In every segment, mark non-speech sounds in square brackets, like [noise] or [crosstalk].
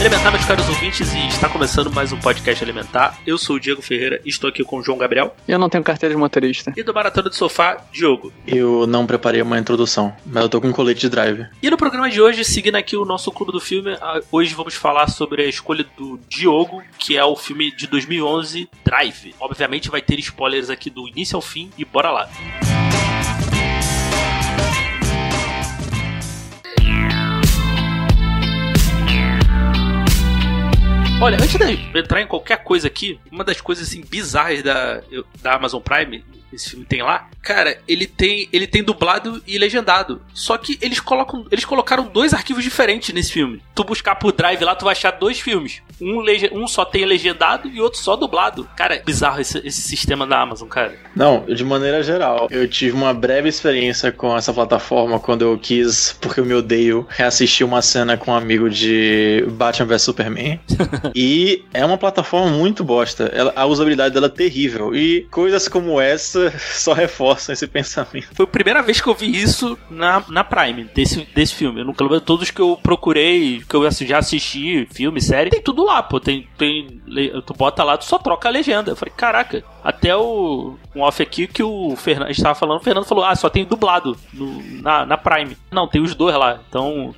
Elementar, meus caros ouvintes, e está começando mais um podcast Elementar. Eu sou o Diego Ferreira e estou aqui com o João Gabriel. Eu não tenho carteira de motorista. E do Maratona de Sofá, Diogo. Eu não preparei uma introdução, mas eu tô com um colete de drive. E no programa de hoje, seguindo aqui o nosso clube do filme, hoje vamos falar sobre a escolha do Diogo, que é o filme de 2011, Drive. Obviamente vai ter spoilers aqui do início ao fim e bora lá. Música Olha, antes de entrar em qualquer coisa aqui, uma das coisas assim bizarras da, da Amazon Prime esse filme tem lá, cara, ele tem ele tem dublado e legendado. Só que eles colocam eles colocaram dois arquivos diferentes nesse filme. Tu buscar por Drive lá, tu vai achar dois filmes. Um, um só tem legendado e outro só dublado. Cara, é bizarro esse, esse sistema da Amazon, cara. Não, de maneira geral, eu tive uma breve experiência com essa plataforma quando eu quis, porque eu me odeio, reassistir uma cena com um amigo de Batman vs Superman. [laughs] e é uma plataforma muito bosta. Ela, a usabilidade dela é terrível. E coisas como essa só reforçam esse pensamento. Foi a primeira vez que eu vi isso na, na Prime, desse, desse filme. Eu nunca todos que eu procurei, que eu já assisti, filme, série, tem tudo lá, pô. Tem, tem, tu bota lá, tu só troca a legenda. Eu falei, caraca, até o um off aqui que o Fernando, a gente tava falando, o Fernando falou, ah, só tem dublado no, na, na Prime. Não, tem os dois lá. Então,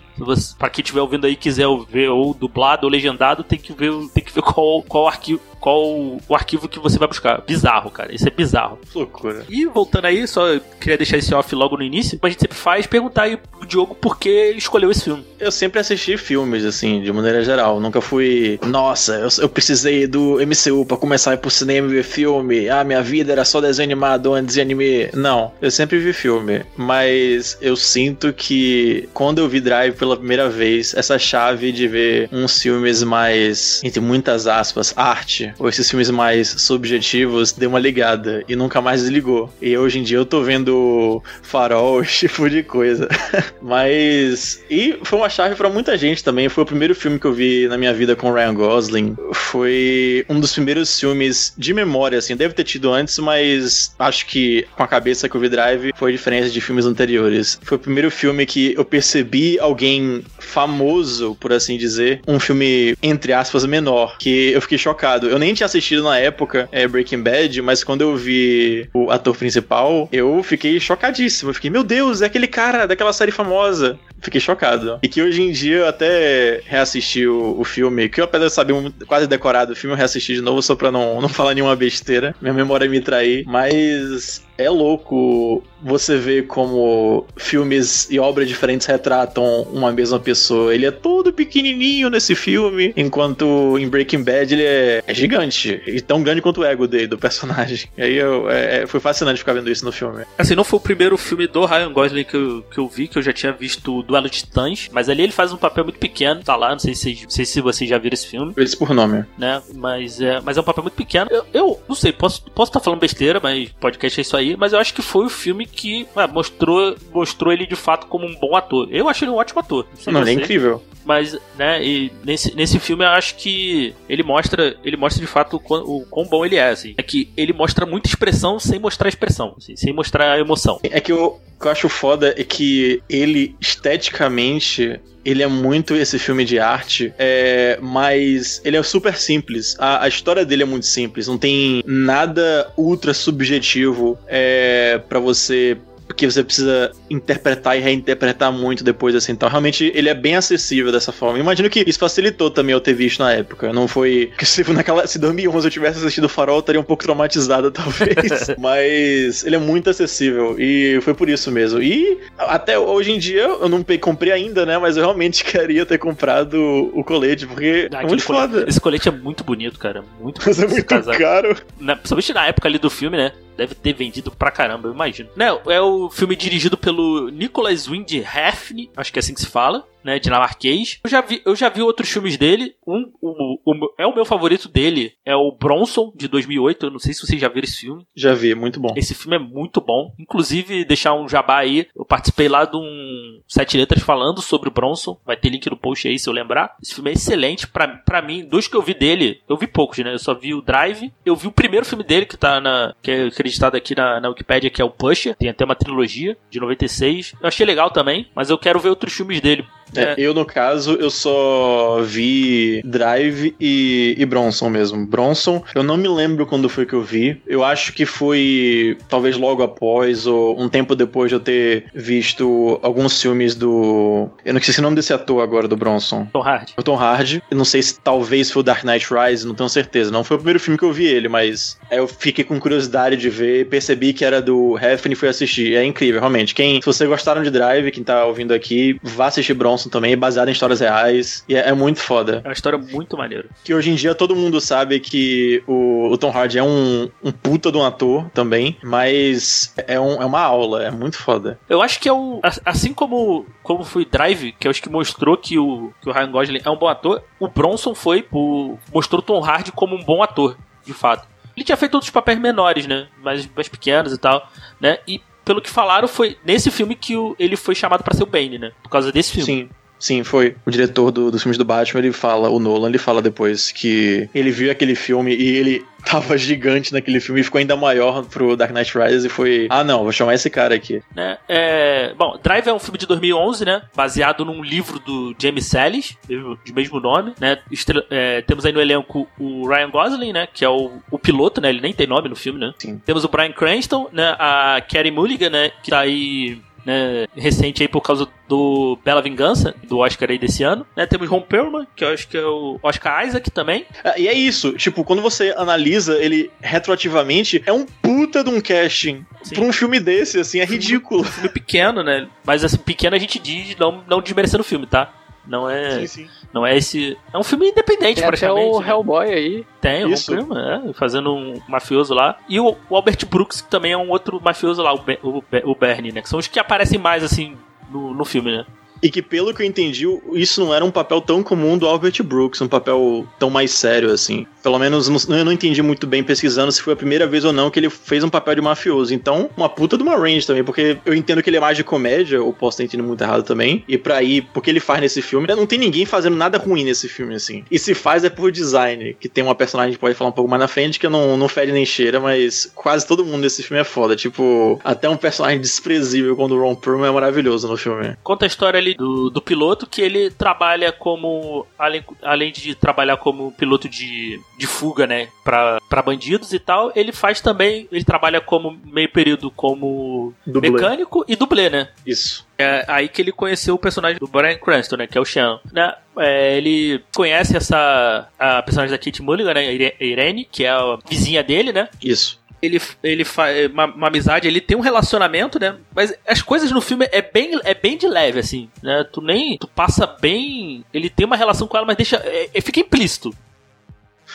para quem estiver ouvindo aí quiser ver ou dublado ou legendado, tem que ver, tem que ver qual, qual arquivo qual o arquivo que você vai buscar. Bizarro, cara. Isso é bizarro. Loucura. E voltando aí, só queria deixar esse off logo no início, como a gente sempre faz, perguntar aí pro Diogo por que escolheu esse filme. Eu sempre assisti filmes, assim, de maneira geral. Nunca fui, nossa, eu, eu precisei do MCU pra começar a ir pro cinema e ver filme. Ah, minha vida era só desenho animado antes de anime. Não, eu sempre vi filme. Mas eu sinto que quando eu vi Drive pela primeira vez, essa chave de ver uns filmes mais, entre muitas aspas, arte, ou esses filmes mais subjetivos, deu uma ligada e nunca mais desligou. E hoje em dia eu tô vendo farol, [laughs] esse tipo de coisa. [laughs] Mas. E foi uma chave para muita gente também. Foi o primeiro filme que eu vi na minha vida com Ryan Gosling. Foi um dos primeiros filmes de memória, assim. Deve ter tido antes, mas acho que com a cabeça que eu vi Drive foi diferente de filmes anteriores. Foi o primeiro filme que eu percebi alguém famoso, por assim dizer, um filme, entre aspas, menor, que eu fiquei chocado. Eu nem tinha assistido na época é, Breaking Bad, mas quando eu vi o ator principal, eu fiquei chocadíssimo. Eu fiquei, meu Deus, é aquele cara daquela série famosa. Fiquei chocado. E que hoje em dia eu até reassisti o, o filme, que eu apesar de saber um, quase decorado o filme, eu reassisti de novo só pra não, não falar nenhuma besteira. Minha memória me trair. Mas é louco você ver como filmes e obras diferentes retratam uma mesma pessoa. Ele é todo pequenininho nesse filme, enquanto em Breaking Bad ele é, é gigante. E tão grande quanto o ego dele, do personagem. E aí eu, é, é, foi fascinante ficar vendo isso no filme. Assim, não foi o primeiro filme do Ryan Gosling que eu, que eu vi, que eu já tinha visto Duelo de Titãs, mas ali ele faz um papel muito pequeno, tá lá, não sei se, não sei se vocês já viram esse filme. Eles por nome. Né, mas é, mas é um papel muito pequeno. Eu, eu não sei, posso estar posso tá falando besteira, mas podcast é isso aí, mas eu acho que foi o filme que ah, mostrou, mostrou ele de fato como um bom ator. Eu achei ele um ótimo ator. Não, ele é incrível. Mas, né, e nesse, nesse filme eu acho que ele mostra, ele mostra de fato o quão, o quão bom ele é, assim. É que ele mostra muita expressão sem mostrar expressão, assim, sem mostrar a emoção. É que o que eu acho foda é que ele, esteticamente, ele é muito esse filme de arte, é, mas ele é super simples. A, a, história dele é muito simples, não tem nada ultra subjetivo é, para você porque você precisa interpretar e reinterpretar muito depois, assim. Então, realmente, ele é bem acessível dessa forma. Imagino que isso facilitou também eu ter visto na época. Não foi. [laughs] Que se naquela. Se 2011 eu tivesse assistido o Farol, eu estaria um pouco traumatizado, [laughs] talvez. [laughs] Mas ele é muito acessível. E foi por isso mesmo. E até hoje em dia, eu não comprei ainda, né? Mas eu realmente queria ter comprado o colete, porque ah, é muito foda. Esse colete é muito bonito, cara. Muito bonito. Mas é muito caro. Na, principalmente na época ali do filme, né? Deve ter vendido pra caramba, eu imagino. Né, é o filme dirigido pelo Nicholas Wind Refn, acho que é assim que se fala né, dinamarquês. Eu já vi, eu já vi outros filmes dele. Um, o, o, é o meu favorito dele, é o Bronson de 2008. Eu não sei se vocês já viram esse filme. Já vi, muito bom. Esse filme é muito bom. Inclusive, deixar um jabá aí, eu participei lá de um Sete Letras falando sobre o Bronson. Vai ter link no post aí se eu lembrar. Esse filme é excelente pra, pra mim. Dos que eu vi dele, eu vi poucos, né? Eu só vi o Drive. Eu vi o primeiro filme dele que tá na. que é acreditado aqui na, na Wikipedia, que é o Pusher. Tem até uma trilogia de 96. Eu achei legal também, mas eu quero ver outros filmes dele. É, é. Eu, no caso, eu só vi Drive e, e, Bronson mesmo. Bronson, eu não me lembro quando foi que eu vi. Eu acho que foi talvez logo após ou um tempo depois de eu ter visto alguns filmes do. Eu não sei o nome desse ator agora do Bronson. Tom Hardy. O Tom Hardy. Eu não sei se talvez foi o Dark Knight Rise, não tenho certeza. Não foi o primeiro filme que eu vi ele, mas eu fiquei com curiosidade de ver, percebi que era do Hefn e fui assistir. É incrível, realmente. Quem, se vocês gostaram de Drive, quem tá ouvindo aqui, vá assistir Bronson também, é baseado em histórias reais. E é, é, muito foda. É uma história muito maneira. Que hoje em dia todo mundo sabe que o, o Tom Hardy é um, um puta de um ator também, mas é, um, é uma aula, é muito foda. Eu acho que é o. Assim como, como foi Drive, que eu acho que mostrou que o, que o Ryan Gosling é um bom ator, o Bronson foi, o, mostrou o Tom Hardy como um bom ator, de fato. Ele tinha feito outros papéis menores, né? Mais, mais pequenos e tal, né? E pelo que falaram, foi nesse filme que o, ele foi chamado para ser o Bane, né? Por causa desse filme. Sim. Sim, foi. O diretor do, dos filmes do Batman, ele fala, o Nolan, ele fala depois que ele viu aquele filme e ele [laughs] tava gigante naquele filme e ficou ainda maior pro Dark Knight Rises e foi, ah não, vou chamar esse cara aqui. Né? É, bom, Drive é um filme de 2011, né? Baseado num livro do James Sallis, de mesmo nome, né? Estre é, temos aí no elenco o Ryan Gosling, né? Que é o, o piloto, né? Ele nem tem nome no filme, né? Sim. Temos o Brian Cranston, né? A Carey Mulligan, né? Que tá aí né, recente aí por causa do Bela Vingança, do Oscar aí desse ano. Né, temos Ron Perlman, que eu acho que é o Oscar Isaac também. É, e é isso, tipo, quando você analisa ele retroativamente, é um puta de um casting Sim. pra um filme desse, assim, é ridículo. Um filme pequeno, né? Mas assim, pequeno a gente diz, não, não desmerecendo o filme, tá? Não é. Sim, sim. Não é esse. É um filme independente, Tem praticamente. Tem o né? Hellboy aí. Tem, Isso. o é, fazendo um mafioso lá. E o, o, Albert Brooks, que também é um outro mafioso lá, o, o, o Bernie, né? Que são os que aparecem mais, assim, no, no filme, né? E que, pelo que eu entendi, isso não era um papel tão comum do Albert Brooks, um papel tão mais sério, assim. Pelo menos eu não entendi muito bem pesquisando se foi a primeira vez ou não que ele fez um papel de mafioso. Então, uma puta de uma range também, porque eu entendo que ele é mais de comédia, ou posso ter entendido muito errado também. E pra ir, porque ele faz nesse filme, não tem ninguém fazendo nada ruim nesse filme, assim. E se faz é por design, que tem uma personagem que pode falar um pouco mais na frente, que não, não fede nem cheira, mas quase todo mundo nesse filme é foda. Tipo, até um personagem desprezível quando o Ron Perlman é maravilhoso no filme. Conta a história ali do, do piloto que ele trabalha como. Além, além de trabalhar como piloto de, de fuga, né? Pra, pra bandidos e tal, ele faz também. Ele trabalha como meio período como dublê. mecânico e dublê, né? Isso. É aí que ele conheceu o personagem do Brian Cranston, né? Que é o Sean. Né? É, ele conhece essa a personagem da Kate Mulligan, né? Irene, que é a vizinha dele, né? Isso ele, ele faz uma, uma, amizade, ele tem um relacionamento, né? Mas as coisas no filme é bem, é bem de leve, assim, né? Tu nem. Tu passa bem. Ele tem uma relação com ela, mas deixa. É, é fica implícito.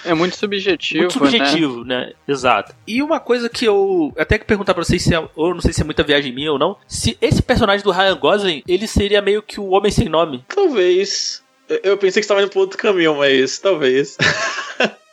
É muito subjetivo. Muito subjetivo, né? né? Exato. E uma coisa que eu até que perguntar pra vocês se é, ou não sei se é muita viagem minha ou não, se esse personagem do Ryan Gosling, ele seria meio que o homem sem nome. Talvez. Eu pensei que você tava indo pro outro caminho, mas talvez. [laughs]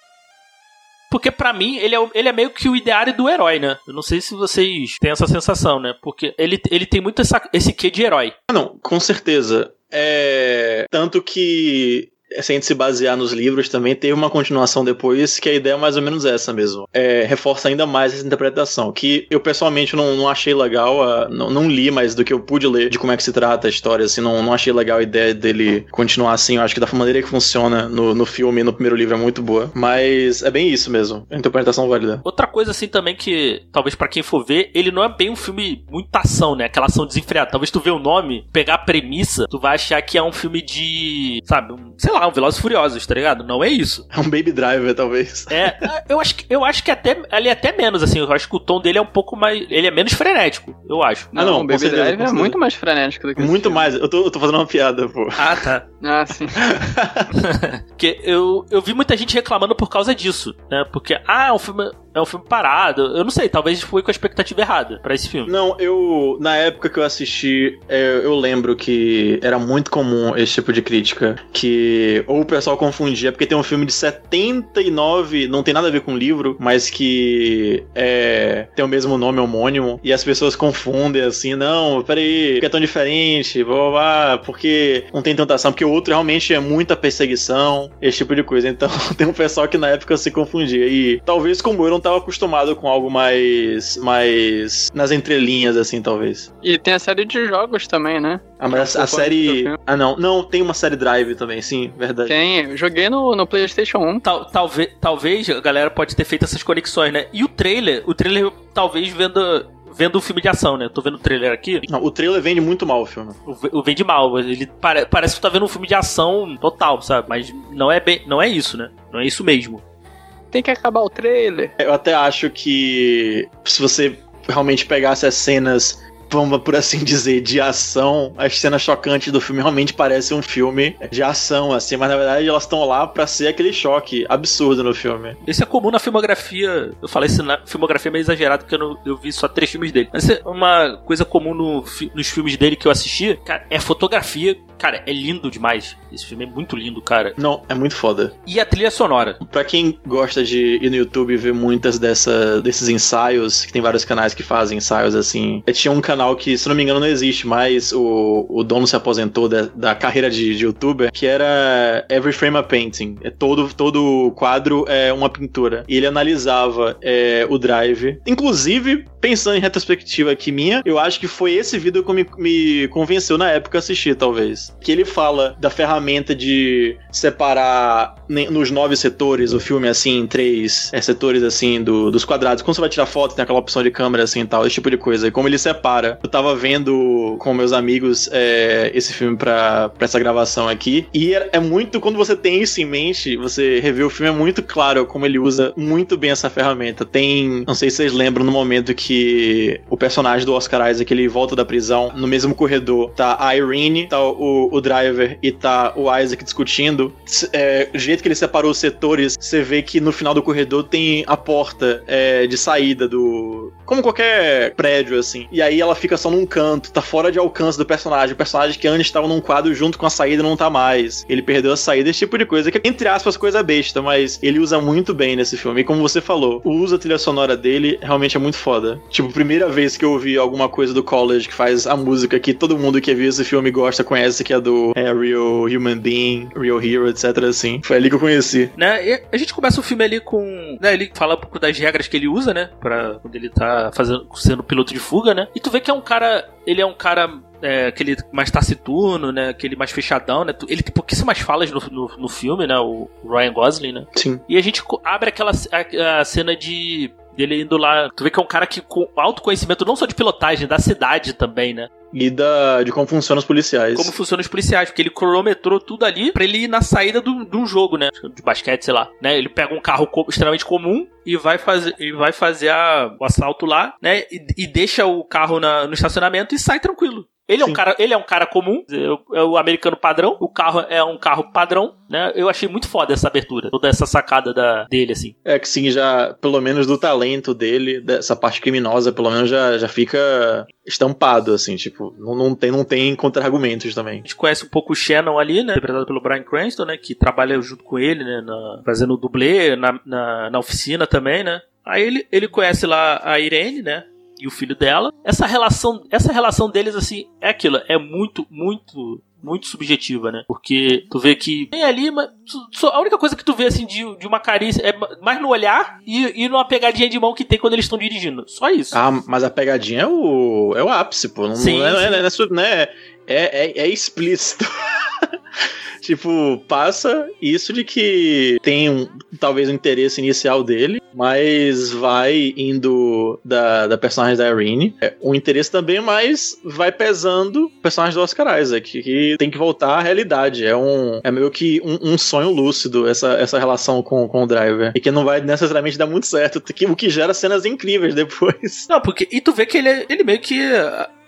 Porque para mim, ele é, ele é meio que o ideário do herói, né? Eu não sei se vocês têm essa sensação, né? Porque ele, ele tem muito essa, esse quê de herói. Ah, não, com certeza. É. Tanto que se a gente se basear nos livros também, teve uma continuação depois que a ideia é mais ou menos essa mesmo. É, reforça ainda mais essa interpretação, que eu pessoalmente não, não achei legal, uh, não, não, li, mas do que eu pude ler de como é que se trata a história, assim, não, não achei legal a ideia dele continuar assim. Eu acho que da maneira que funciona no, no filme no primeiro livro é muito boa. Mas é bem isso mesmo, a interpretação válida. Outra coisa, assim, também que talvez para quem for ver, ele não é bem um filme muita ação, né? Aquela ação desenfreada. Talvez tu vê o nome, pegar a premissa, tu vai achar que é um filme de, sabe, um, sei lá, um Velozes Furiosos, tá ligado? Não é isso. É um Baby Driver, talvez. É, eu acho que, eu acho que até, ele é até menos, assim, eu acho que o tom dele é um pouco mais, ele é menos frenético, eu acho. Ah, não, o Baby certeza, Driver é muito mais frenético do que Muito mais, eu tô, eu tô fazendo uma piada, pô. Ah, tá. ah, sim. [laughs] [laughs] Porque eu, eu vi muita gente reclamando por causa disso, né? Porque, ah, o filme é um filme parado. Eu não sei, talvez foi com a expectativa errada pra esse filme. Não, eu. Na época que eu assisti, é, eu lembro que era muito comum esse tipo de crítica. Que ou o pessoal confundia, porque tem um filme de 79, não tem nada a ver com livro, mas que é, tem o mesmo nome homônimo, e as pessoas confundem assim, não, peraí, que é tão diferente, blá, blá, blá, porque não tem tentação, porque o outro realmente é muita perseguição, esse tipo de coisa. Então [laughs] tem um pessoal que na época se confundia. E talvez como eu não tava acostumado com algo mais. mais. nas entrelinhas, assim, talvez. E tem a série de jogos também, né? Ah, mas a, a série. Ah, não. Não, tem uma série Drive também, sim, verdade. Tem, eu joguei no, no PlayStation 1. Tal, talvez, talvez a galera pode ter feito essas conexões, né? E o trailer, o trailer talvez venda vendo o filme de ação, né? Eu tô vendo o trailer aqui. Não, o trailer vende muito mal o filme. O, o vende mal. Ele pare, parece que tu tá vendo um filme de ação total, sabe? Mas não é bem, não é isso, né? Não é isso mesmo. Tem que acabar o trailer. Eu até acho que se você realmente pegasse as cenas vamos por assim dizer, de ação, as cenas chocantes do filme realmente parecem um filme de ação, assim, mas na verdade elas estão lá para ser aquele choque absurdo no filme. Isso é comum na filmografia, eu falei isso na filmografia meio exagerado, porque eu, não, eu vi só três filmes dele. Mas é uma coisa comum no, nos filmes dele que eu assisti, cara, é fotografia Cara, é lindo demais. Esse filme é muito lindo, cara. Não, é muito foda. E a trilha sonora. Pra quem gosta de ir no YouTube e ver muitas dessa, desses ensaios, que tem vários canais que fazem ensaios assim. É, tinha um canal que, se não me engano, não existe mais. O, o dono se aposentou da, da carreira de, de youtuber, que era Every Frame a Painting. É todo, todo quadro é uma pintura. E ele analisava é, o drive. Inclusive, pensando em retrospectiva aqui minha, eu acho que foi esse vídeo que me, me convenceu na época a assistir, talvez que ele fala da ferramenta de separar nos nove setores o filme assim em três é, setores assim do, dos quadrados. Quando você vai tirar foto, tem aquela opção de câmera assim tal, esse tipo de coisa. E como ele separa. Eu tava vendo com meus amigos é, esse filme pra, pra essa gravação aqui. E é, é, muito, quando você tem isso em mente, você revê o filme, é muito claro como ele usa muito bem essa ferramenta. Tem, não sei se vocês lembram, no momento que o personagem do Oscar Isaac ele volta da prisão, no mesmo corredor, tá a Irene, tá o o, Driver e tá o Isaac discutindo, é, o jeito que ele separou os setores, você vê que no final do corredor tem a porta é, de saída do. Como qualquer prédio, assim. E aí ela fica só num canto, tá fora de alcance do personagem. O personagem que antes estava num quadro junto com a saída não tá mais. Ele perdeu a saída, esse tipo de coisa, que entre aspas, coisa besta, mas ele usa muito bem nesse filme. E como você falou, o uso da trilha sonora dele realmente é muito foda. Tipo, primeira vez que eu ouvi alguma coisa do College que faz a música que todo mundo que viu esse filme gosta, conhece, que é do é, Real Human Being, Real Hero, etc. assim. Foi ali que eu conheci. Né? E a gente começa o filme ali com. Né, ele fala um pouco das regras que ele usa, né? Pra quando ele tá fazendo, sendo piloto de fuga, né? E tu vê que é um cara. Ele é um cara é, aquele mais taciturno, né? Aquele mais fechadão, né? Ele tem pouquíssimas falas no, no, no, filme, né? O Ryan Gosling, né? Sim. E a gente abre aquela a, a cena de dele indo lá. Tu vê que é um cara que com alto conhecimento não só de pilotagem, da cidade também, né? E da, de como funcionam os policiais. Como funcionam os policiais, porque ele cronometrou tudo ali pra ele ir na saída do, de um jogo, né? De basquete, sei lá. Né? Ele pega um carro co extremamente comum e vai fazer, e vai fazer a, o assalto lá, né? E, e deixa o carro na, no estacionamento e sai tranquilo. Ele é, um cara, ele é um cara comum, é o americano padrão, o carro é um carro padrão, né? Eu achei muito foda essa abertura, toda essa sacada da, dele, assim. É que sim, já, pelo menos do talento dele, dessa parte criminosa, pelo menos já, já fica estampado, assim, tipo, não, não tem, não tem contra-argumentos também. A gente conhece um pouco o Shannon ali, né? Interpretado pelo Brian Cranston, né? Que trabalha junto com ele, né? Na, fazendo dublê na, na, na oficina também, né? Aí ele, ele conhece lá a Irene, né? E o filho dela. Essa relação, essa relação deles assim, é aquilo, é muito, muito muito subjetiva, né? Porque tu vê que tem ali, mas a única coisa que tu vê assim de, de uma carícia é mais no olhar e, e numa pegadinha de mão que tem quando eles estão dirigindo. Só isso. Ah, mas a pegadinha é o, é o ápice, pô. Não, sim, não, é, sim. Não, é, não, é, é, é, é explícito. [laughs] tipo, passa isso de que tem um, talvez um interesse inicial dele, mas vai indo da, da personagem da Irene. É, o interesse também, mas vai pesando o personagem do Oscar Isaac, que tem que voltar à realidade. É um é meio que um, um sonho lúcido essa, essa relação com, com o driver. E que não vai necessariamente dar muito certo, que, o que gera cenas incríveis depois. Não, porque. E tu vê que ele, é, ele meio que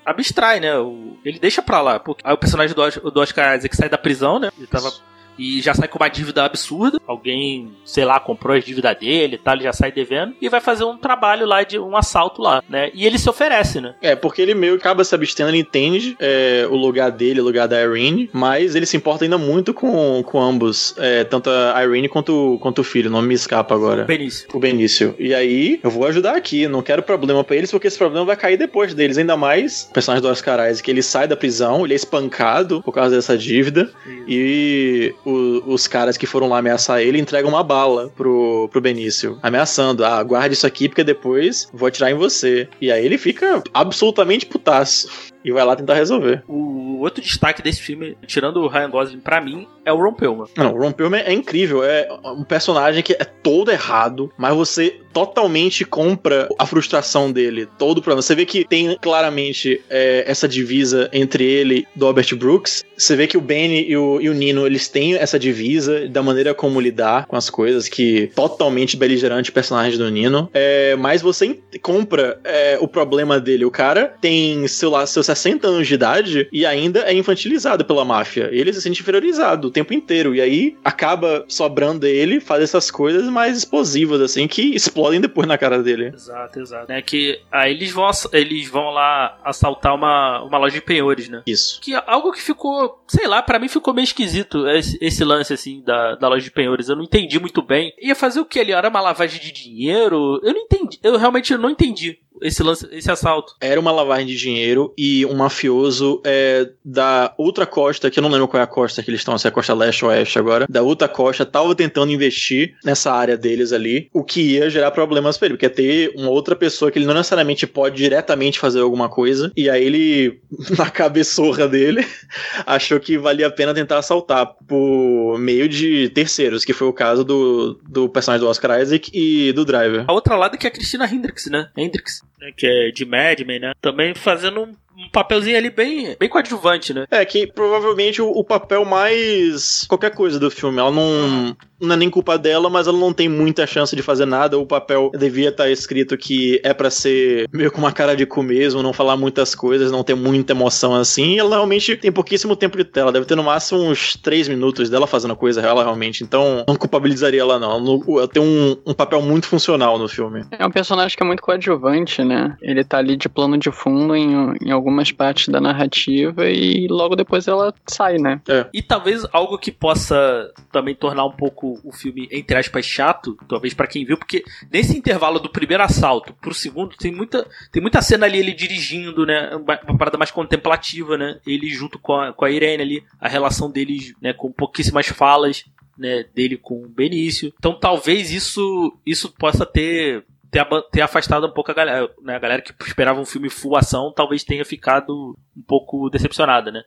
abstrai, né? O, ele deixa pra lá. Porque, aí o personagem do, do Oscar Isaac sai da prisão, né? Ele tava e já sai com uma dívida absurda. Alguém, sei lá, comprou as dívidas dele e tal, ele já sai devendo e vai fazer um trabalho lá de um assalto lá, né? E ele se oferece, né? É, porque ele meio que acaba se abstendo, ele entende é, o lugar dele, o lugar da Irene, mas ele se importa ainda muito com, com ambos, é, tanto a Irene quanto, quanto o filho, o nome me escapa agora. Benício. O Benício. E aí, eu vou ajudar aqui, não quero problema pra eles, porque esse problema vai cair depois deles, ainda mais o personagem do Oscar Isaac, que ele sai da prisão, ele é espancado por causa dessa dívida, e os caras que foram lá ameaçar ele entregam uma bala pro, pro Benício, ameaçando, ah, guarde isso aqui porque depois vou atirar em você. E aí ele fica absolutamente putaço. E vai lá tentar resolver. O outro destaque desse filme, tirando o Ryan Gosling, pra mim, é o Ron Perlman. Não, o Ron Perlman é incrível. É um personagem que é todo errado, mas você totalmente compra a frustração dele, todo o problema. Você vê que tem claramente é, essa divisa entre ele e do Albert Brooks. Você vê que o Benny e o, e o Nino, eles têm essa divisa da maneira como lidar com as coisas, que totalmente beligerante o personagem do Nino. É, mas você compra é, o problema dele. O cara tem, sei lá, seus 60 anos de idade e ainda é infantilizado pela máfia. Ele se sente inferiorizado o tempo inteiro. E aí acaba sobrando ele fazer essas coisas mais explosivas, assim, que explodem depois na cara dele. Exato, exato. Né, que aí eles vão, eles vão lá assaltar uma, uma loja de penhores, né? Isso. Que é algo que ficou, sei lá, pra mim ficou meio esquisito esse, esse lance, assim, da, da loja de penhores. Eu não entendi muito bem. Ia fazer o que ali? Era uma lavagem de dinheiro? Eu não entendi. Eu realmente não entendi esse lance, esse assalto. Era uma lavagem de dinheiro e um mafioso é, da outra costa, que eu não lembro qual é a costa que eles estão, se é a costa leste ou oeste agora, da outra costa, tava tentando investir nessa área deles ali, o que ia gerar problemas pra ele, porque ia ter uma outra pessoa que ele não necessariamente pode diretamente fazer alguma coisa, e aí ele, [laughs] na cabeçorra dele, [laughs] achou que valia a pena tentar assaltar por meio de terceiros, que foi o caso do, do personagem do Oscar Isaac e do Driver. A outra lado que é a Cristina Hendricks, né? Hendricks, né? que é de Mad Men, né? Também fazendo um, papelzinho ali bem, bem coadjuvante, né? É, que provavelmente o, o papel mais. qualquer coisa do filme. Ela não. Não é nem culpa dela, mas ela não tem muita chance de fazer nada. O papel devia estar escrito que é pra ser meio com uma cara de cu mesmo, não falar muitas coisas, não ter muita emoção assim. E ela realmente tem pouquíssimo tempo de tela. Deve ter no máximo uns 3 minutos dela fazendo coisa ela realmente. Então, não culpabilizaria ela, não. Ela tem um, um papel muito funcional no filme. É um personagem que é muito coadjuvante, né? Ele tá ali de plano de fundo em, em algumas partes da narrativa e logo depois ela sai, né? E talvez algo que possa também tornar um pouco o filme, entre aspas, chato, talvez pra quem viu, porque nesse intervalo do primeiro assalto pro segundo, tem muita, tem muita cena ali ele dirigindo, né? Uma, uma parada mais contemplativa, né? Ele junto com a, com a Irene ali, a relação deles, né? Com pouquíssimas falas, né? Dele com o Benício. Então talvez isso, isso possa ter. Ter, ter afastado um pouco a galera, né? A galera que esperava um filme full ação talvez tenha ficado um pouco decepcionada, né?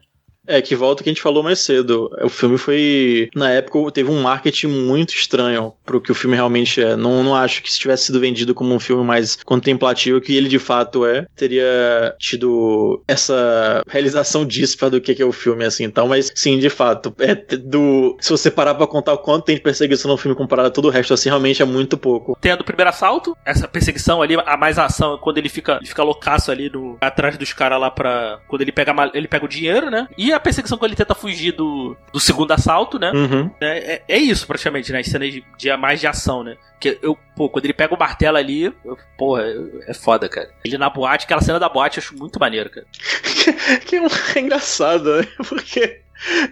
É, que volta que a gente falou mais cedo. O filme foi. Na época, teve um marketing muito estranho pro que o filme realmente é. Não, não acho que se tivesse sido vendido como um filme mais contemplativo, que ele de fato é, teria tido essa realização díspara do que é o filme, assim. Então, mas sim, de fato. É do. Se você parar pra contar o quanto tem de perseguição no filme comparado a todo o resto, assim, realmente é muito pouco. Tem a do primeiro assalto, essa perseguição ali, a mais ação, quando ele fica, ele fica loucaço ali atrás dos caras lá pra. Quando ele pega, ele pega o dinheiro, né? E a perseguição quando ele tenta fugir do, do segundo assalto, né? Uhum. É, é- é isso, praticamente, né? As cenas de, de mais de ação, né? Que eu, pô, quando ele pega o martelo ali, eu- porra, é foda, cara. Ele na boate, aquela cena da boate eu acho muito maneiro, cara. [laughs] que é, é engraçado, né? [laughs] Porque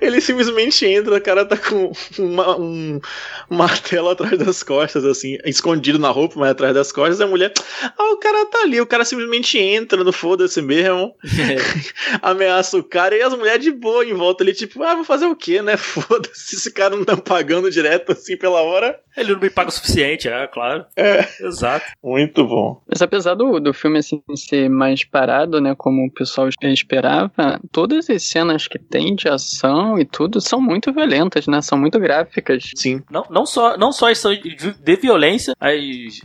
ele simplesmente entra, o cara tá com uma- um martelo atrás das costas, assim, escondido na roupa, mas atrás das costas, a mulher. Ah, o cara tá ali, o cara simplesmente entra no foda-se mesmo, [laughs] ameaça o cara, e as mulheres de boa em volta ali, tipo, ah, vou fazer o quê, né? [laughs] Foda-se, esse cara não tá pagando direto assim pela hora. Ele não me paga o suficiente, é, claro. É. Exato. Muito bom. Mas apesar do, do filme assim, ser mais parado, né, como o pessoal esperava, todas as cenas que tem de ação e tudo são muito violentas, né? São muito gráficas. Sim. Não, não só, não só as cenas de, de violência, as,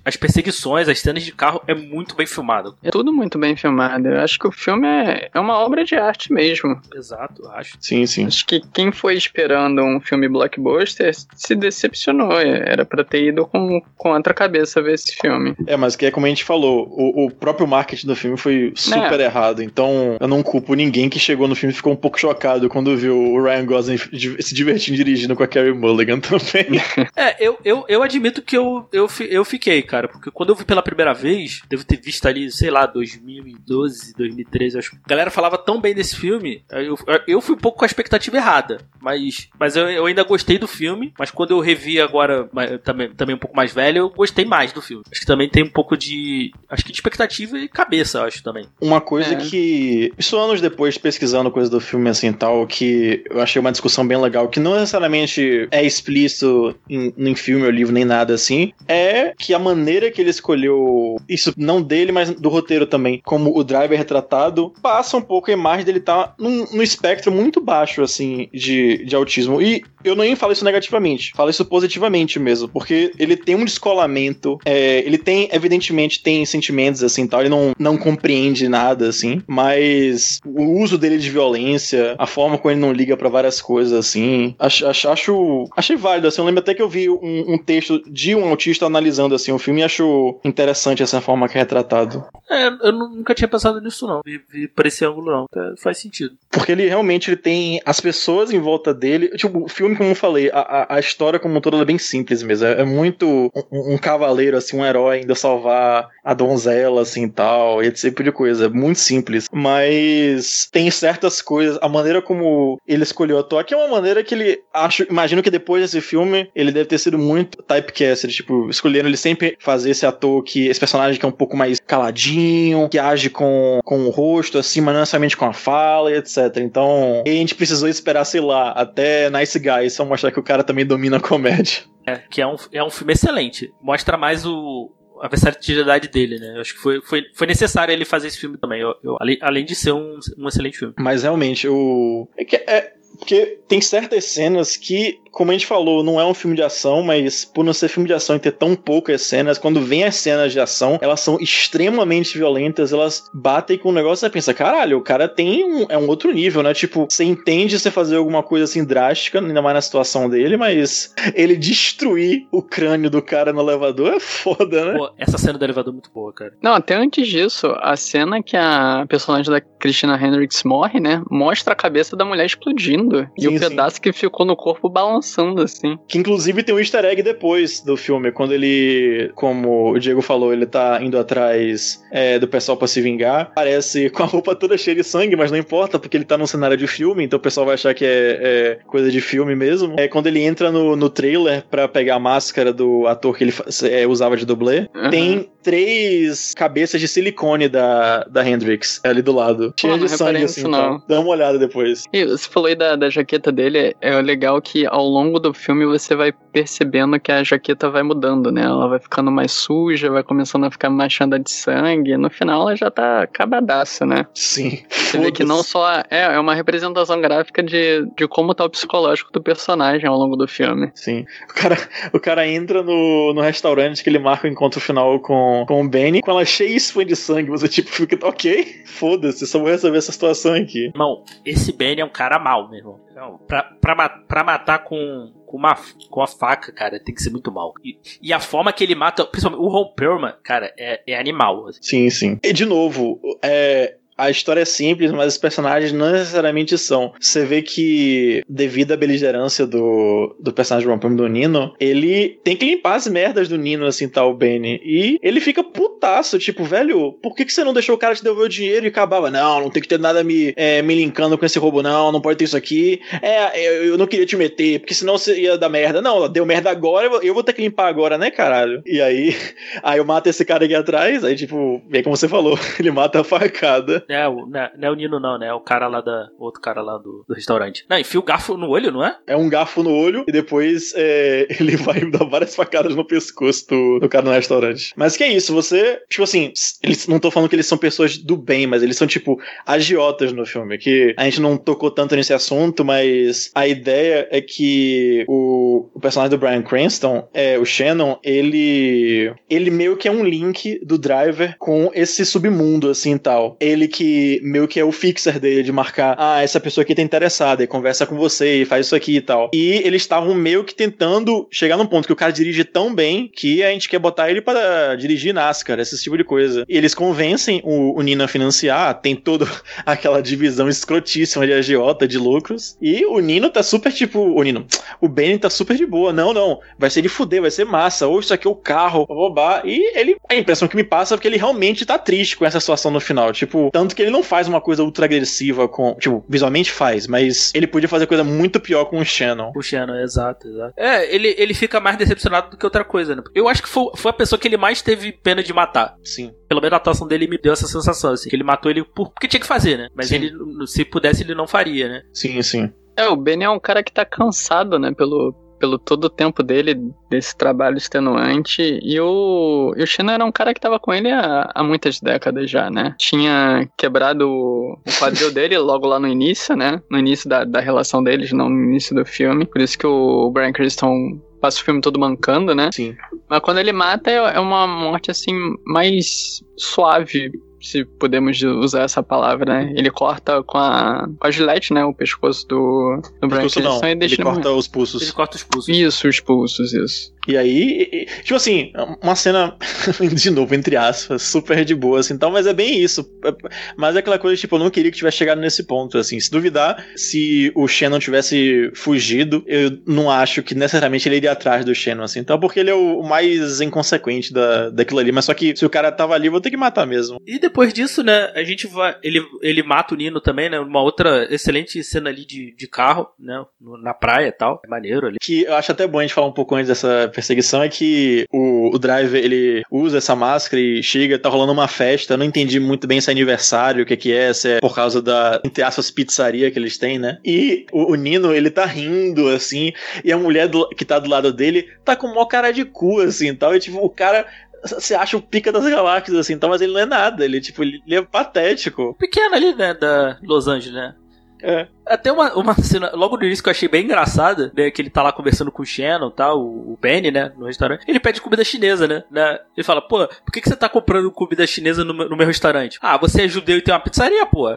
as perseguições, as cenas de carro é muito bem filmado. É tudo muito bem filmado. Eu acho que o filme é, é uma obra de arte mesmo. Exato, acho. Sim, sim. Acho que quem foi esperando um filme blockbuster se decepcionou. Era pra ter ido com, com outra cabeça ver esse filme. É, mas que é como a gente falou, o, o próprio marketing do filme foi super errado. Então, eu não culpo ninguém que chegou no filme e ficou um pouco chocado quando viu o Ryan Gosling se divertindo dirigindo com a Carrie Mulligan [laughs] também. É, eu, eu, eu admito que eu, eu, eu fiquei, cara, porque quando eu vi pela primeira vez, devo ter visto ali, sei lá, 2012, 2013, acho. A galera falava tão bem desse filme, eu, eu fui um pouco com a expectativa errada, mas, mas eu, eu ainda gostei do filme, mas quando eu revi agora, também, também um pouco mais velho, eu gostei mais do filme. Acho que também tem um pouco de, acho que de expectativa e cabeça, acho também. Uma coisa é. que, isso anos depois, pesquisando coisa do filme assim tal, que eu achei uma discussão bem legal, que não necessariamente é explícito em, em filme ou livro nem nada assim, é que a maneira que ele escolheu, isso não dele, mas do roteiro também, como o driver retratado, passa um pouco a imagem dele tá num, num espectro muito baixo, assim, de, de autismo. E eu nem falo isso negativamente, falo isso positivamente mesmo, porque ele tem um descolamento, é, ele tem, evidentemente, tem sentimentos assim tal, ele não, não compreende nada assim, mas o uso dele de violência, a forma como ele não liga para várias coisas assim, acho, acho, acho, achei válido assim, eu lembro até que eu vi um, um, texto de um autista analisando assim o filme e acho interessante essa forma que é retratado. É, eu nunca tinha pensado nisso não, vi, vi por esse ângulo não, faz sentido. Porque ele realmente ele tem as pessoas em volta dele, tipo, o filme como eu falei, a, a história como um todo é bem simples mesmo, é, é muito um, um, cavaleiro assim, um herói indo salvar a donzela assim tal, e esse tipo de coisa, é muito simples, mas tem certas coisas, a maneira como ele escolheu atuar, que é uma maneira que ele acho, imagino que depois desse filme ele deve ter sido muito typecast, tipo, escolheram ele sempre fazer esse ator que esse personagem que é um pouco mais caladinho, que age com, com o rosto assim, mas não necessariamente com a fala e etc. Então, a gente precisou esperar, sei lá, até Nice Guys só mostrar que o cara também domina a comédia. É, que é um, é um filme excelente. Mostra mais o, a versatilidade dele, né? Eu acho que foi, foi, foi necessário ele fazer esse filme também, eu, eu, além, de ser um, um excelente filme. Mas realmente, o. É que é, porque tem certas cenas que como a gente falou, não é um filme de ação, mas por não ser filme de ação e ter tão poucas cenas, quando vem as cenas de ação, elas são extremamente violentas, elas batem com o negócio e você pensa, caralho, o cara tem um, é um outro nível, né? Tipo, você entende você fazer alguma coisa assim drástica, ainda mais na situação dele, mas ele destruir o crânio do cara no elevador é foda, né? Pô, essa cena do elevador é muito boa, cara. Não, até antes disso, a cena que a personagem da Christina Hendricks morre, né? Mostra a cabeça da mulher explodindo sim, e o pedaço sim. que ficou no corpo balançando assim. Que inclusive tem um easter egg depois do filme, quando ele, como o Diego falou, ele tá indo atrás é, do pessoal pra se vingar. Aparece com a roupa toda cheia de sangue, mas não importa, porque ele tá num cenário de filme, então o pessoal vai achar que é, é coisa de filme mesmo. É quando ele entra no, no trailer pra pegar a máscara do ator que ele é, usava de dublê, uhum. tem três cabeças de silicone da, da Hendrix ali do lado. Cheia de sangue, assim. Não. Tá? Dá uma olhada depois. E você falou aí da, da jaqueta dele, é legal que ao longo do filme você vai percebendo que a jaqueta vai mudando, né? Ela vai ficando mais suja, vai começando a ficar manchada de sangue. No final ela já tá acabadaça, né? Sim. Você vê que não só é, é uma representação gráfica de, de como tá o psicológico do personagem ao longo do filme. Sim. O cara, o cara entra no, no restaurante que ele marca o encontro final com, com o Benny, com ela cheia de sangue. Você tipo fica, ok, foda-se, só vou resolver essa situação aqui. Irmão, esse Benny é um cara mal, meu irmão. Não, pra, pra, pra matar com, com, uma, com a faca, cara, tem que ser muito mal. E, e a forma que ele mata, principalmente o Ron Perlman, cara, é, é animal. Assim. Sim, sim. E de novo, é, a história é simples, mas os personagens não necessariamente são. Você vê que, devido à beligerância do, do personagem do do Nino, ele tem que limpar as merdas do Nino, assim, tal, o Benny. E ele fica putaço, tipo, velho, por que, que você não deixou o cara te devolver o dinheiro e acabava? Não, não tem que ter nada me, é, me linkando com esse roubo, não, não pode ter isso aqui. É, eu, eu não queria te meter, porque senão você ia dar merda. Não, deu merda agora, eu vou ter que limpar agora, né, caralho? E aí, [laughs] aí eu mato esse cara aqui atrás, aí, tipo, bem como você falou, [laughs] ele mata a facada. É, o, não, é, não é o Nino, não, né? É o cara lá da. outro cara lá do, do restaurante. Não, enfia o garfo no olho, não é? É um garfo no olho e depois é, [laughs] ele vai dar várias facadas no pescoço do, do cara no restaurante. Mas que é isso, você. Tipo assim, eles não tô falando que eles são pessoas do bem, mas eles são, tipo, agiotas no filme. Que a gente não tocou tanto nesse assunto, mas a ideia é que o, o personagem do Brian Cranston, é, o Shannon, ele. Ele meio que é um link do driver com esse submundo, assim tal. Ele que meio que é o fixer dele de marcar, ah, essa pessoa aqui tá interessada e conversa com você e faz isso aqui e tal. E eles estavam meio que tentando chegar num ponto que o cara dirige tão bem que a gente quer botar ele para dirigir NASCAR, esse tipo de coisa. E eles convencem o, o Nino a financiar, tem toda [laughs] aquela divisão escrotíssima de agiota de lucros. E o Nino tá super tipo, o Nino, o Benny tá super de boa. Não, não, vai ser de fuder, vai ser massa. Ou isso aqui é o carro, roubar. E ele, a impressão que me passa é que ele realmente tá triste com essa situação no final. Tipo, tanto que ele não faz uma coisa ultra agressiva com. Tipo, visualmente faz, mas ele podia fazer coisa muito pior com o Shannon. O Shannon, exato, exato. É, ele, ele fica mais decepcionado do que outra coisa, né? Eu acho que foi, foi a pessoa que ele mais teve pena de matar. Sim. Pelo menos a atuação dele me deu essa sensação, assim. Que ele matou ele por, porque tinha que fazer, né? Mas Sim. ele, se pudesse, ele não faria, né? Sim, sim. É, o Benny é um cara que tá cansado, né, pelo, pelo todo o tempo dele, desse trabalho extenuante. E o, e o Shannon era um cara que tava com ele há, há muitas décadas já, né? Tinha quebrado o, quadril [laughs] dele logo lá no início, né? No início da, da relação deles, não no início do filme. Por isso que o Brian Cranston passa o filme todo mancando, né? Sim. Mas quando ele mata é é uma morte assim mais suave, se podemos usar essa palavra, né? Ele corta com a, com a gilete, né? O pescoço do, do Brian Cranston e deixa ele ele corta os pulsos. Ele corta os pulsos. Isso, os pulsos, isso. E aí, e- tipo assim, uma cena, [laughs] de novo, entre aspas, super de boa, assim, tal, mas é bem isso. É- Mas é aquela coisa, tipo, eu não queria que tivesse chegado nesse ponto, assim. Se duvidar, se o Shannon tivesse fugido, eu não acho que necessariamente ele iria atrás do Shannon, assim, então, porque ele é o mais inconsequente da, daquilo ali. Mas só que se o cara tava ali, eu vou ter que matar mesmo. E depois disso, né, a gente vai. Ele, ele mata o Nino também, né? Uma outra excelente cena ali de, de carro, né? Na praia e tal. É maneiro ali. que eu acho até bom a gente falar um pouco antes dessa perseguição é que o, o Driver ele usa essa máscara e chega, tá rolando uma festa. Eu não entendi muito bem se é aniversário, o que, que é, se é por causa da, entre aspas, pizzaria que eles têm, né? E o, o Nino, ele tá rindo, assim, e a mulher do- que tá do lado dele tá com mó cara de cu, assim, tal. E tipo, o cara. Você acha o pica das galáxias, assim, tal, mas ele não é nada. Ele, tipo, ele é patético. Pequeno ali, né? Da Los Angeles, né? É. Até uma, uma cena, logo no início que eu achei bem engraçada, né? Que ele tá lá conversando com o Shannon e tal, o, o Benny, né? No restaurante. Ele pede comida chinesa, né? né? Ele fala, pô, por que, que você tá comprando comida chinesa no, meu- no meu restaurante? Ah, você é judeu e tem uma pizzaria, pô. [laughs]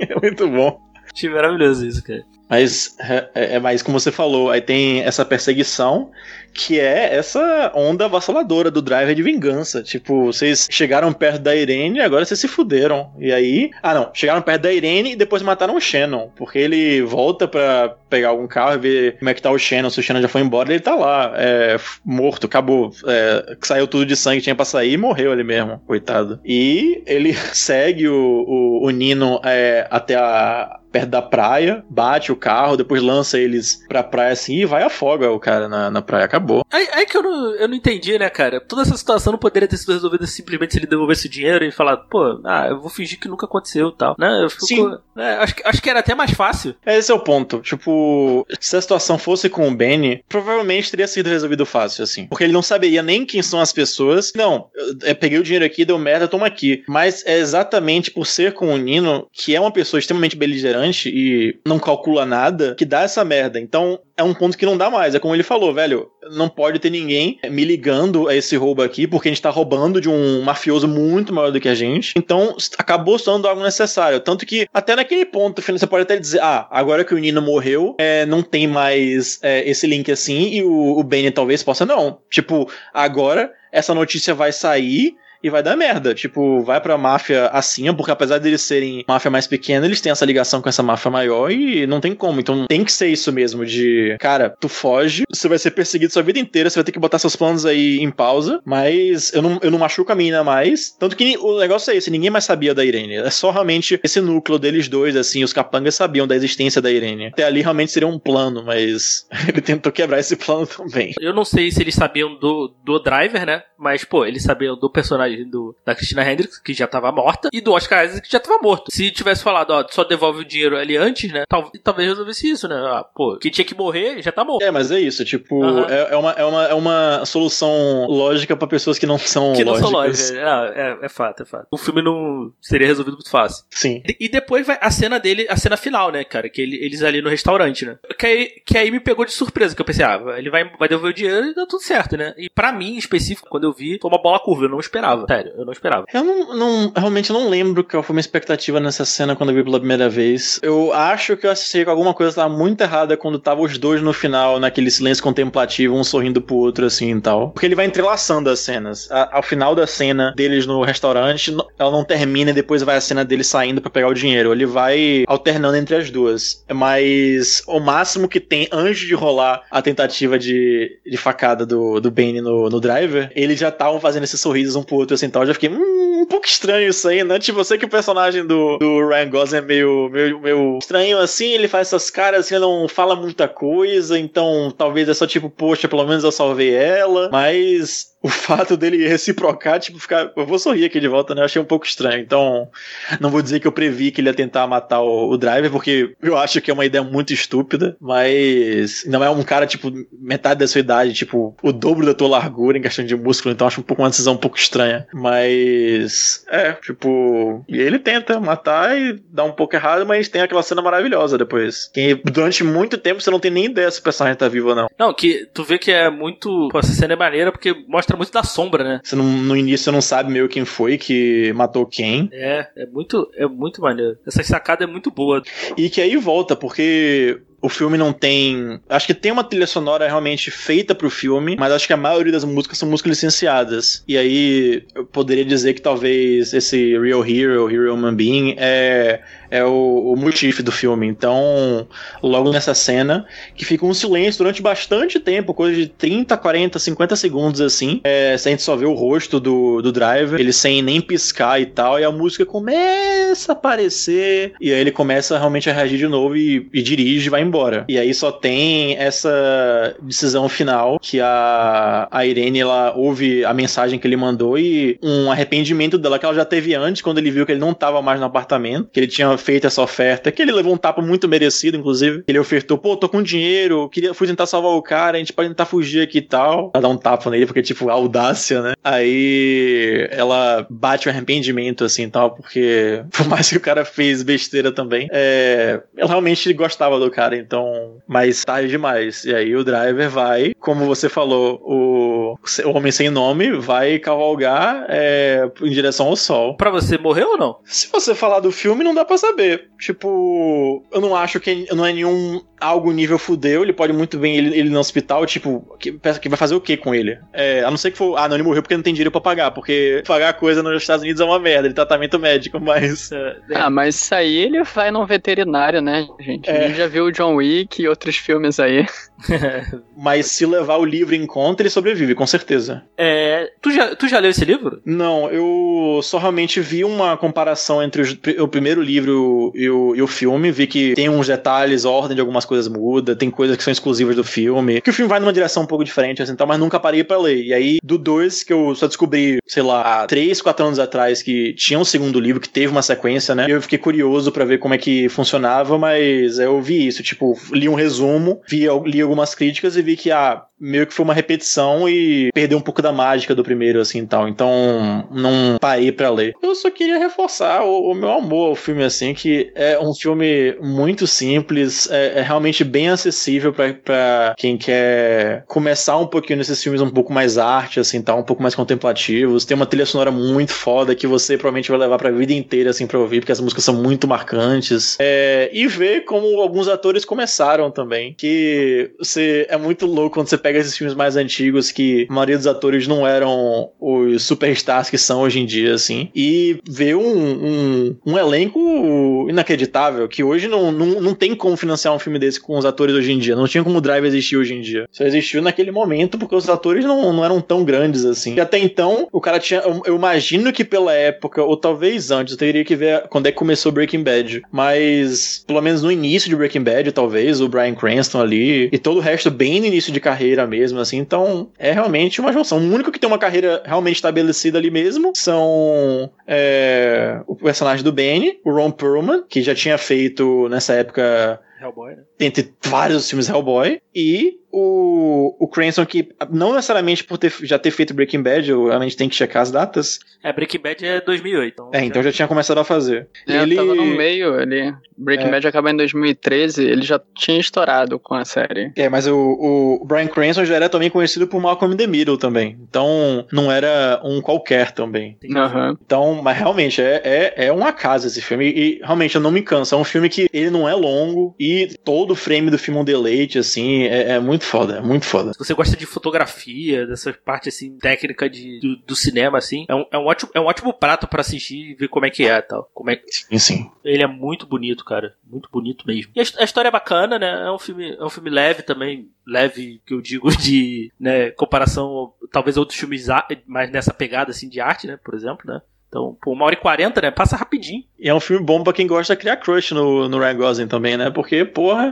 É muito bom. Achei maravilhoso isso, cara. Mas é, é- é mais como você falou, aí tem essa perseguição que é essa onda avassaladora do driver de vingança. Tipo, vocês chegaram perto da Irene e agora vocês se fuderam. E aí. Ah, não. Chegaram perto da Irene e depois mataram o Shannon. Porque ele volta pra pegar algum carro e ver como é que tá o Shannon. Se o Shannon já foi embora, ele tá lá, é, morto, acabou. É, saiu tudo de sangue que tinha pra sair e morreu ali mesmo, coitado. E ele [laughs] segue o, o, o Nino é, até a perto da praia, bate o carro, depois lança eles pra praia assim e vai afoga o cara na, na praia. Acabou. Aí, aí que eu não, eu não entendi, né, cara? Toda essa situação não poderia ter sido resolvida simplesmente se ele devolvesse o dinheiro e falar, pô, ah, eu vou fingir que nunca aconteceu e tal. Né? Eu fico, Sim. né, acho, que- acho que era até mais fácil. Esse é o ponto. Tipo, se a situação fosse com o Benny, provavelmente teria sido resolvido fácil, assim. Porque ele não saberia nem quem são as pessoas. Não, eu, eu peguei o dinheiro aqui, deu merda, toma aqui. Mas é exatamente por ser com o Nino, que é uma pessoa extremamente beligerante e não calcula nada, que dá essa merda. Então, é um ponto que não dá mais. É como ele falou, velho, não pode ter ninguém me ligando a esse roubo aqui, porque a gente tá roubando de um mafioso muito maior do que a gente. Então, acabou sendo algo necessário. Tanto que, até naquele ponto, você pode até dizer, ah, agora que o Nino morreu, é, não tem mais é, esse link assim, e o, o Benny talvez possa não. Tipo, agora essa notícia vai sair e vai dar merda. Tipo, vai pra máfia assim, porque apesar deles serem máfia mais pequena, eles têm essa ligação com essa máfia maior e não tem como. Então tem que ser isso mesmo de, cara, tu foge, você vai ser perseguido sua vida inteira, você vai ter que botar seus planos aí em pausa, mas eu não, eu não machuco a mina mais. Tanto que o negócio é esse, ninguém mais sabia da Irene. É só realmente esse núcleo deles dois, assim, os capangas sabiam da existência da Irene. Até ali realmente seria um plano, mas [laughs] ele tentou quebrar esse plano também. Eu não sei se eles sabiam do, do Driver, né? Mas, pô, eles sabiam do personagem do, da Christina Hendricks, que já tava morta, e do Oscar Isaac, que já tava morto. Se tivesse falado, ó, só devolve o dinheiro ali antes, né? Tal, talvez resolvesse isso, né? Ah, pô, quem tinha que morrer já tá morto. É, mas é isso, tipo, é, é uma, é, uma, é uma solução lógica pra pessoas que não são Que não lógicas. são lógicas. Ah, é, é fato, é fato. O filme não seria resolvido muito fácil. Sim. E- E depois vai a cena dele, a cena final, né, cara? Que ele- eles ali no restaurante, né? Que aí, que aí me pegou de surpresa, que eu pensei, ah, ele vai, vai devolver o dinheiro e dá tudo certo, né? E pra mim, em específico, quando eu vi, foi uma bola curva, eu não esperava. Esperava. Sério, eu não esperava. Eu não, não realmente não lembro qual foi minha expectativa nessa cena quando eu vi pela primeira vez. Eu acho que eu assisti que alguma coisa estava muito errada quando tava os dois no final, naquele silêncio contemplativo, um sorrindo pro outro assim e tal. Porque ele vai entrelaçando as cenas. A, ao final da cena deles no restaurante, ela não termina e depois vai a cena dele saindo para pegar o dinheiro. Ele vai alternando entre as duas. Mas o máximo que tem antes de rolar a tentativa de, de facada do, do Bane no, no driver, eles já estavam fazendo esses sorrisos um pro outro assim tal. Eu já fiquei, hum, um pouco estranho isso aí, né? Tipo, você que o personagem do, do Ryan Gosling é meio, meio, meio estranho assim, ele faz essas caras assim, não fala muita coisa, então talvez é só tipo, poxa, pelo menos eu salvei ela, mas o fato dele reciprocar, tipo, ficar. Eu vou sorrir aqui de volta, né? Eu achei um pouco estranho. Então, não vou dizer que eu previ que ele ia tentar matar o, o driver, porque eu acho que é uma ideia muito estúpida, mas não é um cara, tipo, metade da sua idade, tipo, o dobro da tua largura em questão de músculo, então acho um pouco uma decisão um pouco estranha. Mas, é, tipo, ele tenta matar e dá um pouco errado, mas tem aquela cena maravilhosa depois. Que durante muito tempo você não tem nem ideia se o personagem tá vivo ou não. Não, que tu vê que é muito. Pô, essa cena é maneira porque mostra muito da sombra, né? Você não, no início não sabe meio quem foi que matou quem. É, é muito, é muito maneiro. Essa sacada é muito boa. E que aí volta, porque o filme não tem. Acho que tem uma trilha sonora realmente feita pro filme, mas acho que a maioria das músicas são músicas licenciadas. E aí eu poderia dizer que talvez esse Real Hero, Hero Human Being, é, é o, o motif do filme. Então, logo nessa cena, que fica um silêncio durante bastante tempo coisa de 30, 40, 50 segundos assim. É, a gente só vê o rosto do, do driver, ele sem nem piscar e tal, e a música começa a aparecer, e aí ele começa realmente a reagir de novo e, e dirige, vai embora. E aí só tem essa decisão final que a, a Irene ela ouve a mensagem que ele mandou e um arrependimento dela que ela já teve antes, quando ele viu que ele não estava mais no apartamento, que ele tinha feito essa oferta, que ele levou um tapa muito merecido, inclusive. Ele ofertou, pô, tô com dinheiro, queria, fui tentar salvar o cara, a gente pode tentar fugir aqui e tal. Ela dá um tapa nele, porque, tipo, audácia, né? Aí ela bate o arrependimento, assim, tal, porque [laughs] por mais que o cara fez besteira também, é, ela realmente gostava do cara, então, mas tarde demais. E aí o driver vai, como você falou, o, o homem sem nome vai cavalgar é, em direção ao sol. Pra você, morreu ou não? Se você falar do filme, não dá pra saber. Tipo, eu não acho que não é nenhum algo nível fudeu, ele pode muito bem ele, ele no hospital, tipo, que, que vai fazer o que com ele? É, a não ser que for, ah, não, ele morreu porque não tem dinheiro pra pagar, porque pagar coisa nos Estados Unidos é uma merda, ele tratamento médico, mas... É, ah, mas isso aí ele vai num veterinário, né, gente? É. A gente já viu o John Wick e outros filmes aí. [laughs] mas se levar o livro em conta, ele sobrevive, com certeza. É, tu já, tu já leu esse livro? Não, eu só realmente vi uma comparação entre o, o primeiro livro e o, e o filme, vi que tem uns detalhes, ordem de algumas coisas muda, tem coisas que são exclusivas do filme, que o filme vai numa direção um pouco diferente, assim, tal, mas nunca parei para ler. E aí, do 2, que eu só descobri, sei lá, 3, 4 anos atrás, que tinha um segundo livro, que teve uma sequência, né? Eu fiquei curioso para ver como é que funcionava, mas eu vi isso, tipo, li um resumo, vi, li algumas críticas e vi que, ah, meio que foi uma repetição e perdeu um pouco da mágica do primeiro, assim, tal. Então, não parei para ler. Eu só queria reforçar o, o, meu amor ao filme, assim, que é um filme muito simples, é, é realmente bem acessível para quem quer começar um pouquinho nesses filmes um pouco mais arte, assim, tal, um pouco mais contemplativos. Tem uma trilha sonora muito foda que você provavelmente vai levar pra vida inteira, assim, pra ouvir, porque as músicas são muito marcantes. É, e ver como alguns atores começaram também, que você é muito louco quando você pega pega esses filmes mais antigos que a maioria dos atores não eram os superstars que são hoje em dia, assim, e ver um, um, um elenco inacreditável, que hoje não, não, não tem como financiar um filme desse com os atores hoje em dia. Não tinha como o Drive existir hoje em dia. Só existiu naquele momento porque os atores não, não eram tão grandes assim. E até então, o cara tinha. Eu, eu imagino que pela época, ou talvez antes, eu teria que ver quando é que começou Breaking Bad. Mas, pelo menos no início de Breaking Bad, talvez, o Brian Cranston ali, e todo o resto bem no início de carreira mesmo, assim. Então, é realmente uma junção. O único que tem uma carreira realmente estabelecida ali mesmo são é, o personagem do Benny, o Ron Perlman, que já tinha feito nessa época Hellboy, né? Entre vários filmes Hellboy e o, o Cranston, que não necessariamente por ter, já ter feito Breaking Bad, eu realmente tem que checar as datas. É, Breaking Bad é 2008. Então é, então já tinha começado a fazer. É, ele tava no meio ali. Breaking é. Bad acaba em 2013, ele já tinha estourado com a série. É, mas o, o Brian Cranston já era também conhecido por Malcolm in the Middle também. Então não era um qualquer também. Uhum. Então, mas realmente é, é, é uma casa esse filme. E realmente eu não me canso. É um filme que ele não é longo e todo o frame do filme um deleite, assim. É, é muito foda, é muito foda. Se você gosta de fotografia, dessa parte assim, técnica de, do, do cinema, assim, é um, é, um ótimo, é um ótimo prato para assistir e ver como é que é tal. Como é... Sim, sim. Ele é muito bonito, cara. Muito bonito mesmo. E a, a, história é bacana, né? É um filme, é um filme leve também. Leve, que eu digo, [laughs] de né, comparação, talvez outros filmes mais nessa pegada assim de arte, né? Por exemplo, né? Então, por uma hora e quarenta, né? Passa rapidinho. E é um filme bom pra quem gosta de criar crush no, no Ryan Gosling também, né? Porque, porra.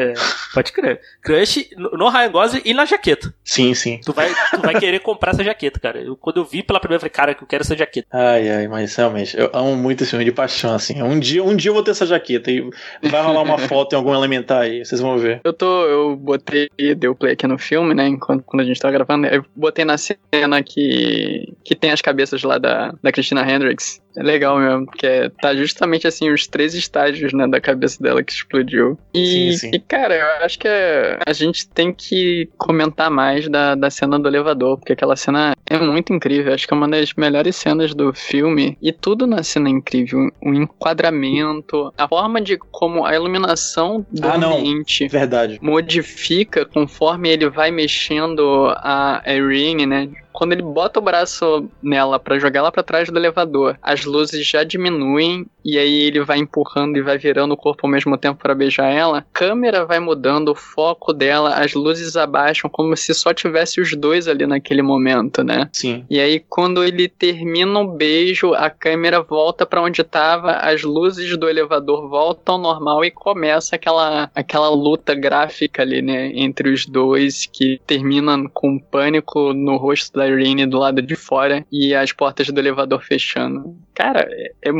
[laughs] Pode crer. Crush no, Ryan Gosling e na jaqueta. Sim, sim. Tu vai, tu vai querer comprar essa jaqueta, cara. Eu, quando eu vi pela primeira vez, cara, que eu quero essa jaqueta. Ai, ai, mas realmente, eu amo muito esse filme de paixão, assim. Um dia, um dia eu vou ter essa jaqueta e vai rolar uma foto em algum elementar aí, vocês vão ver. Eu tô, eu botei, deu play aqui no filme, né? Enquanto quando a gente tava gravando, eu botei na cena que, que tem as cabeças lá da, da Christina Hendricks. É legal mesmo, porque tá justamente assim os três estágios, né, da cabeça dela que explodiu. E, sim, sim. e cara, eu acho que é, a gente tem que comentar mais da, da cena do elevador, porque aquela cena é muito incrível. Acho que é uma das melhores cenas do filme. E tudo na cena é incrível. O enquadramento, a forma de como a iluminação do ah, ambiente não. Verdade. modifica conforme ele vai mexendo a Irene, né? quando ele bota o braço nela para jogar ela para trás do elevador, as luzes já diminuem e aí ele vai empurrando e vai virando o corpo ao mesmo tempo para beijar ela. A câmera vai mudando o foco dela, as luzes abaixam como se só tivesse os dois ali naquele momento, né? Sim. E aí quando ele termina o beijo, a câmera volta para onde tava, as luzes do elevador voltam ao normal e começa aquela aquela luta gráfica ali, né, entre os dois que termina com pânico no rosto da Irene do lado de fora e as portas do elevador fechando. Cara, é, é,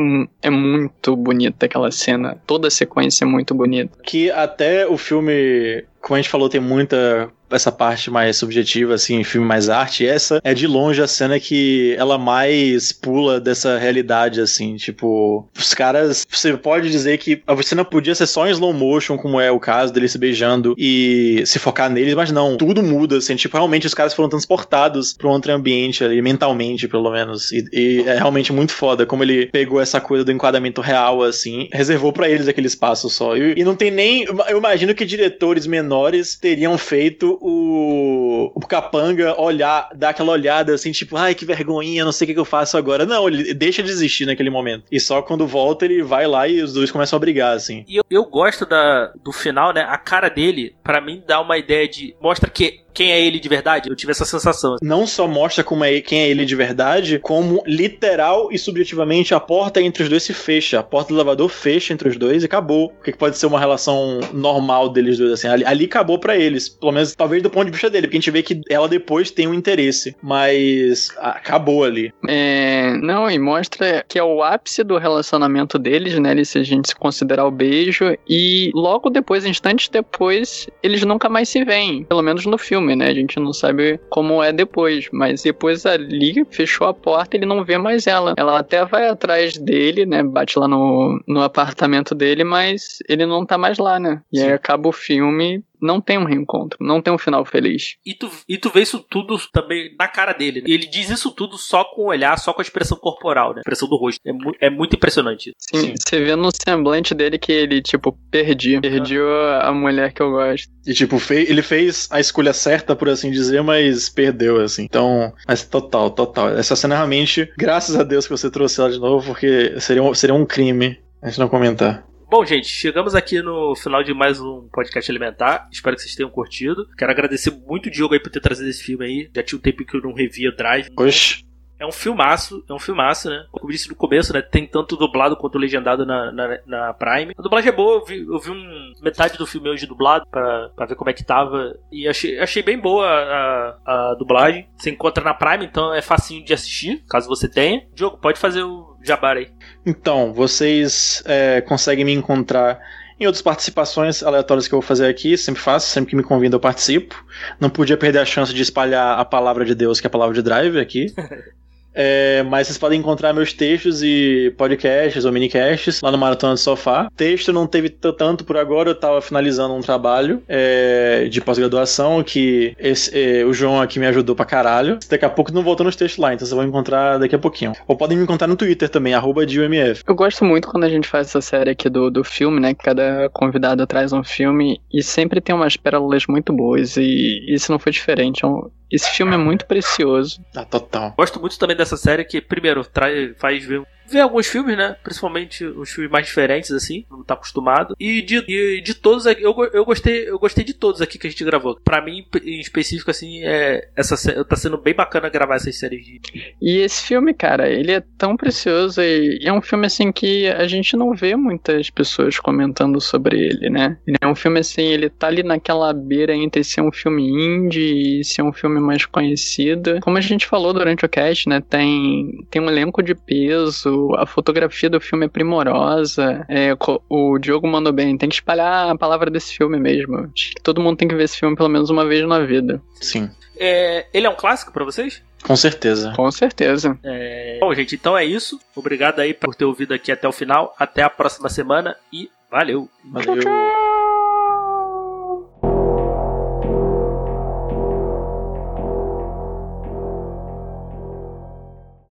é muito bonita aquela cena. Toda a sequência é muito bonita. Que até o filme como a gente falou, tem muita essa parte mais subjetiva, assim, filme mais arte, essa é de longe a cena que ela mais pula dessa realidade, assim, tipo, os caras, você pode dizer que a cena podia ser só em slow motion, como é o caso deles se beijando e se focar neles, mas não, tudo muda, assim, tipo, realmente os caras foram transportados para um outro ambiente ali, mentalmente, pelo menos, e, e, é realmente muito foda como ele pegou essa coisa do enquadramento real, assim, reservou para eles aquele espaço só, e, e não tem nem, eu imagino que diretores menores teriam feito o, o Capanga olhar, dar aquela olhada assim, tipo, ai que vergonhinha, não sei o que, eu faço agora. Não, ele deixa de existir naquele momento. E só quando volta ele vai lá e os dois começam a brigar, assim. E eu, eu gosto da, do final, né? A cara dele, para mim, dá uma ideia de. Mostra que quem é ele de verdade. Eu tive essa sensação. Não só mostra como é quem é ele de verdade, como literal e subjetivamente a porta entre os dois se fecha. A porta do elevador fecha entre os dois e acabou. O que pode ser uma relação normal deles dois, assim. Ali, ali acabou para eles. Pelo menos, talvez do ponto de vista dele, porque a gente vê que ela depois tem um interesse. Mas acabou ali. É, não, e mostra que é o ápice do relacionamento deles, né? Se a gente considerar o beijo. E logo depois, instantes depois, eles nunca mais se veem. Pelo menos no filme filme, né? A gente não sabe como é depois, mas depois ali fechou a porta, ele não vê mais ela. Ela até vai atrás dele, né? Bate lá no, no apartamento dele, mas ele não tá mais lá, né? E Sim. aí acaba o filme não tem um reencontro, não tem um final feliz. E tu, e tu vê isso tudo também na cara dele. Né? Ele diz isso tudo só com o olhar, só com a expressão corporal, né? A expressão do rosto. É, mu é muito impressionante. Sim, Sim, você vê no semblante dele que ele, tipo, perdi. Perdi a mulher que eu gosto. E, tipo, fei ele fez a escolha certa, por assim dizer, mas perdeu, assim. Então, mas total, total. Essa cena realmente, graças a Deus que você trouxe ela de novo, porque seria um, seria um crime a gente não comentar. Bom, gente, chegamos aqui no final de mais um podcast alimentar. Espero que vocês tenham curtido. Quero agradecer muito o Diogo aí por ter trazido esse filme aí. Já tinha um tempo que eu não revia Drive. Oxe. É um filmaço, é um filmaço, né? Como eu disse no começo, né? Tem tanto dublado quanto legendado na, na, na Prime. A dublagem é boa, eu vi, eu vi um, metade do filme hoje dublado pra, pra ver como é que tava. E achei, achei bem boa a, a dublagem. Você encontra na Prime, então é facinho de assistir, caso você tenha. Diogo, pode fazer o Jabara aí. Então, vocês é, conseguem me encontrar Em outras participações aleatórias que eu vou fazer aqui, sempre faço, sempre que me convida eu participo. Não podia perder a chance de espalhar a palavra de Deus, que é a palavra de Drive aqui. [laughs] É, mas vocês podem encontrar meus textos e podcasts ou minicasts lá no Maratona do Sofá. Texto não teve tanto por agora, eu tava finalizando um trabalho é, de pós-graduação que esse, é, o João aqui me ajudou pra caralho. Daqui a pouco não voltou nos textos lá, então vocês vão encontrar daqui a pouquinho. Ou podem me encontrar no Twitter também, arroba DUMF. Eu gosto muito quando a gente faz essa série aqui do, do filme, né? Que cada convidado traz um filme e sempre tem umas pérolas muito boas. E isso não foi diferente. É esse filme é muito precioso. Ah, total. Gosto muito também dessa série que, primeiro, traz, faz ver ver alguns filmes, né? Principalmente os filmes mais diferentes, assim, não tá acostumado. E de, de, de todos aqui, eu, eu gostei, eu gostei de todos aqui que a gente gravou. Pra mim, em específico, assim, é, essa, tá sendo bem bacana gravar essas séries de. E esse filme, cara, ele é tão precioso e é um filme assim que a gente não vê muitas pessoas comentando sobre ele, né? É um filme assim, ele tá ali naquela beira entre ser um filme indie e ser um filme mais conhecido. Como a gente falou durante o cast, né? Tem, tem um elenco de peso a fotografia do filme é primorosa. É, o Diogo mandou bem, tem que espalhar a palavra desse filme mesmo. Acho que todo mundo tem que ver esse filme pelo menos uma vez na vida. Sim. É, ele é um clássico para vocês? Com certeza. Com certeza. É... Bom, gente, então é isso. Obrigado aí por ter ouvido aqui até o final. Até a próxima semana e valeu. Valeu. Tchau, tchau.